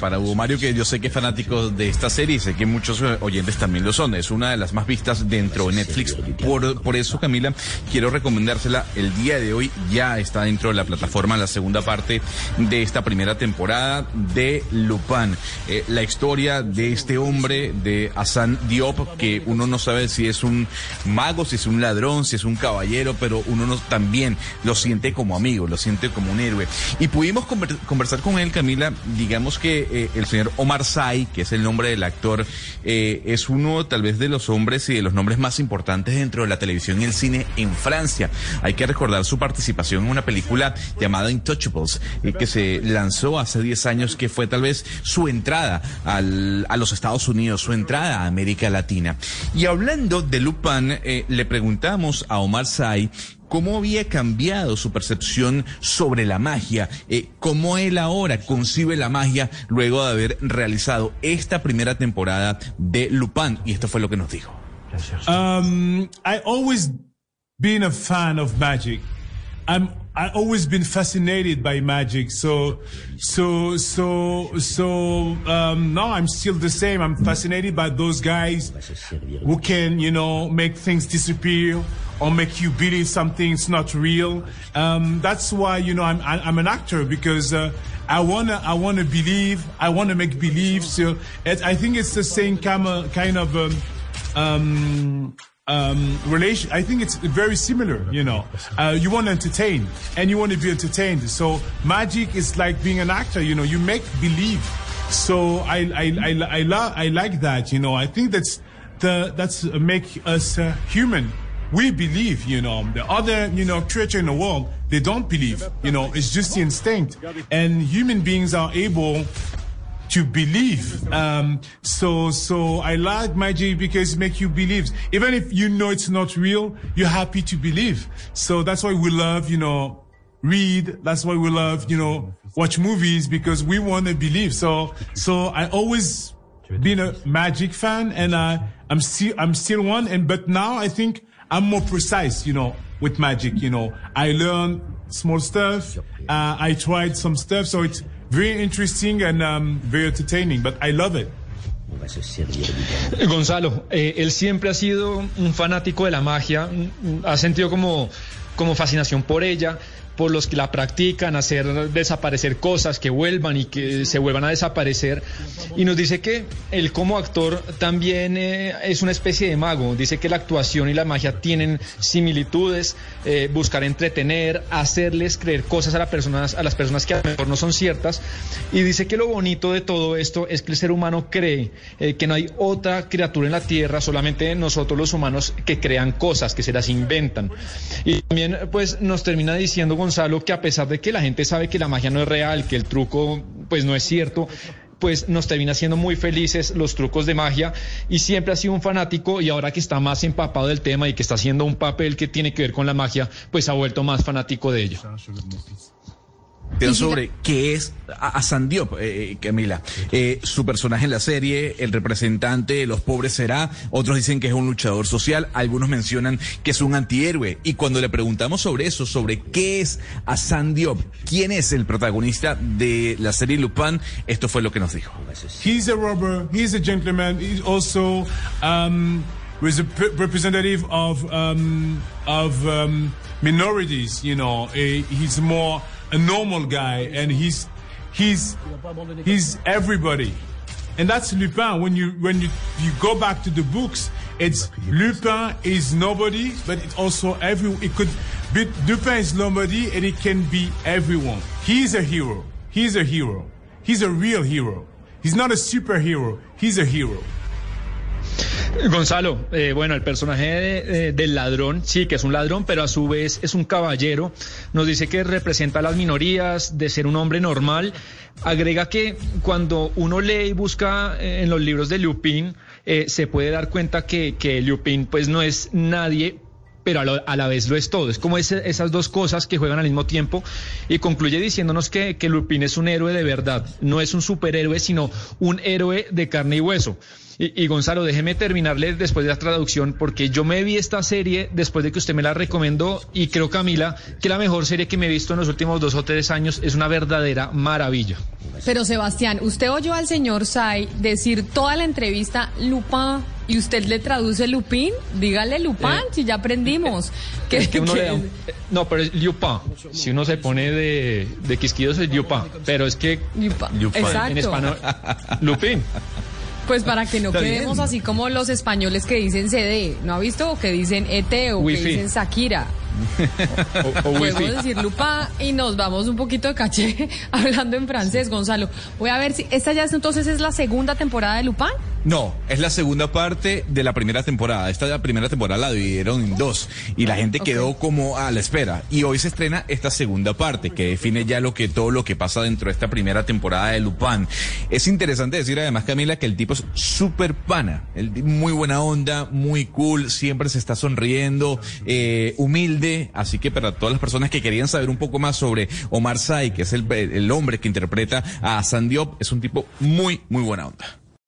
Para Hugo Mario, que yo sé que es fanático de esta serie y sé que muchos eh, oyentes también lo son. Es una de las más vistas dentro de Netflix. Por, por eso, Camila, quiero recomendársela. El día de hoy ya está dentro de la plataforma la segunda parte de esta primera temporada de Lupin. Eh, la historia de este hombre, de Hassan Diop, que uno no sabe si es un mago, si es un ladrón, si es un caballero, pero uno no, también lo siente como amigo, lo siente como un héroe. Y pudimos conversar con él, Camila, digamos que eh, el señor Omar Sy, que es el nombre del actor, eh, es uno tal vez de los hombres y de los nombres más importantes dentro de la televisión y el cine en Francia. Hay que recordar su participación en una película llamada Intouchables, eh, que se lanzó hace 10 años, que fue tal vez su entrada al, a los Estados Unidos, su entrada a América Latina. Y hablando de Lupin, le preguntamos a Omar Sy cómo había cambiado su percepción sobre la magia, eh, cómo él ahora concibe la magia luego de haber realizado esta primera temporada de Lupin. Y esto fue lo que nos dijo. Um, I always been a fan of magic. I'm I always been fascinated by magic. So, so, so, so, um, no, I'm still the same. I'm fascinated by those guys who can, you know, make things disappear or make you believe something's not real. Um, that's why, you know, I'm, I'm an actor because, uh, I wanna, I wanna believe, I wanna make believe. So it, I think it's the same kind of, kind of, um, um relation. I think it's very similar. You know, uh, you want to entertain and you want to be entertained. So magic is like being an actor. You know, you make believe. So I I I I, lo- I like that. You know, I think that's the that's uh, make us uh, human. We believe, you know, the other, you know, creature in the world, they don't believe, you know, it's just the instinct. And human beings are able to believe. Um, so, so I like magic because it makes you believe. Even if you know it's not real, you're happy to believe. So that's why we love, you know, read. That's why we love, you know, watch movies because we want to believe. So, so I always been a magic fan and I, I'm still, I'm still one. And, but now I think I'm more precise, you know, with magic, you know, I learn small stuff. Uh, I tried some stuff. So it's, very interesting and um, very entertaining, but I love it. Gonzalo, eh, él siempre ha sido un fanático de la magia, ha sentido como, como fascinación por ella, por los que la practican, hacer desaparecer cosas, que vuelvan y que se vuelvan a desaparecer. Y nos dice que él como actor también eh, es una especie de mago. Dice que la actuación y la magia tienen similitudes, eh, buscar entretener, hacerles creer cosas a, las personas, a las personas que a lo mejor no son ciertas. Y dice que lo bonito de todo esto es que el ser humano cree eh, que no hay otra criatura en la Tierra, solamente nosotros los humanos que crean cosas, que se las inventan. Y también pues nos termina diciendo Gonzalo, que a pesar de que la gente sabe que la magia no es real, que el truco pues no es cierto, pues nos termina haciendo muy felices los trucos de magia y siempre ha sido un fanático y ahora que está más empapado del tema y que está haciendo un papel que tiene que ver con la magia, pues ha vuelto más fanático de ello sobre qué es Hassan Diop, eh, eh, Camila. Eh, su personaje en la serie, el representante de los pobres será, otros dicen que es un luchador social, algunos mencionan que es un antihéroe. Y cuando le preguntamos sobre eso, sobre qué es Hassan Diop, quién es el protagonista de la serie Lupin, esto fue lo que nos dijo. He's a robber, he's a gentleman, he's also um, was a representative of, um, of um, minorities, you know, he's more a normal guy, and he's he's he's everybody, and that's Lupin. When you when you you go back to the books, it's Lupin is nobody, but it's also every. It could be Lupin is nobody, and it can be everyone. He's a hero. He's a hero. He's a real hero. He's not a superhero. He's a hero. Gonzalo, eh, bueno, el personaje del ladrón, sí, que es un ladrón, pero a su vez es un caballero. Nos dice que representa a las minorías, de ser un hombre normal. Agrega que cuando uno lee y busca eh, en los libros de Lupin, eh, se puede dar cuenta que, que Lupin pues no es nadie pero a, la vez lo es todo. Es como esas dos cosas que juegan al mismo tiempo y concluye diciéndonos que, que es un héroe de verdad, no es un superhéroe, sino un héroe de carne y hueso. Y, Gonzalo, déjeme terminarle después de la traducción, porque yo me vi esta serie después de que usted me la recomendó y creo, Camila, que la mejor serie que me he visto en los últimos dos o tres años es una verdadera maravilla. Pero Sebastián, usted oyó al señor Sai decir toda la entrevista Lupin y usted le traduce Lupin, dígale Lupin, eh, si ya aprendimos. que, uno le da no, pero es Lupin. Si uno se pone de, de quisquillos es Lupin, pero es que Lupin. en español Lupin. Pues para que no quedemos así como los españoles que dicen CD, ¿no ha visto? O que dicen ET o que dicen Shakira. o, Podemos decir lupa y nos vamos un poquito de caché hablando en francés, Gonzalo. Voy a ver si esta ya es, entonces es la segunda temporada de Lupin. No, es la segunda parte de la primera temporada. Esta primera temporada la dividieron en dos y la gente quedó como a la espera. Y hoy se estrena esta segunda parte que define ya lo que todo lo que pasa dentro de esta primera temporada de Lupin. Es interesante decir además, Camila, que el tipo es súper pana, muy buena onda, muy cool, siempre se está sonriendo, eh, humilde. Así que para todas las personas que querían saber un poco más sobre Omar Sy, que es el, el hombre que interpreta a Sandiop, es un tipo muy, muy buena onda.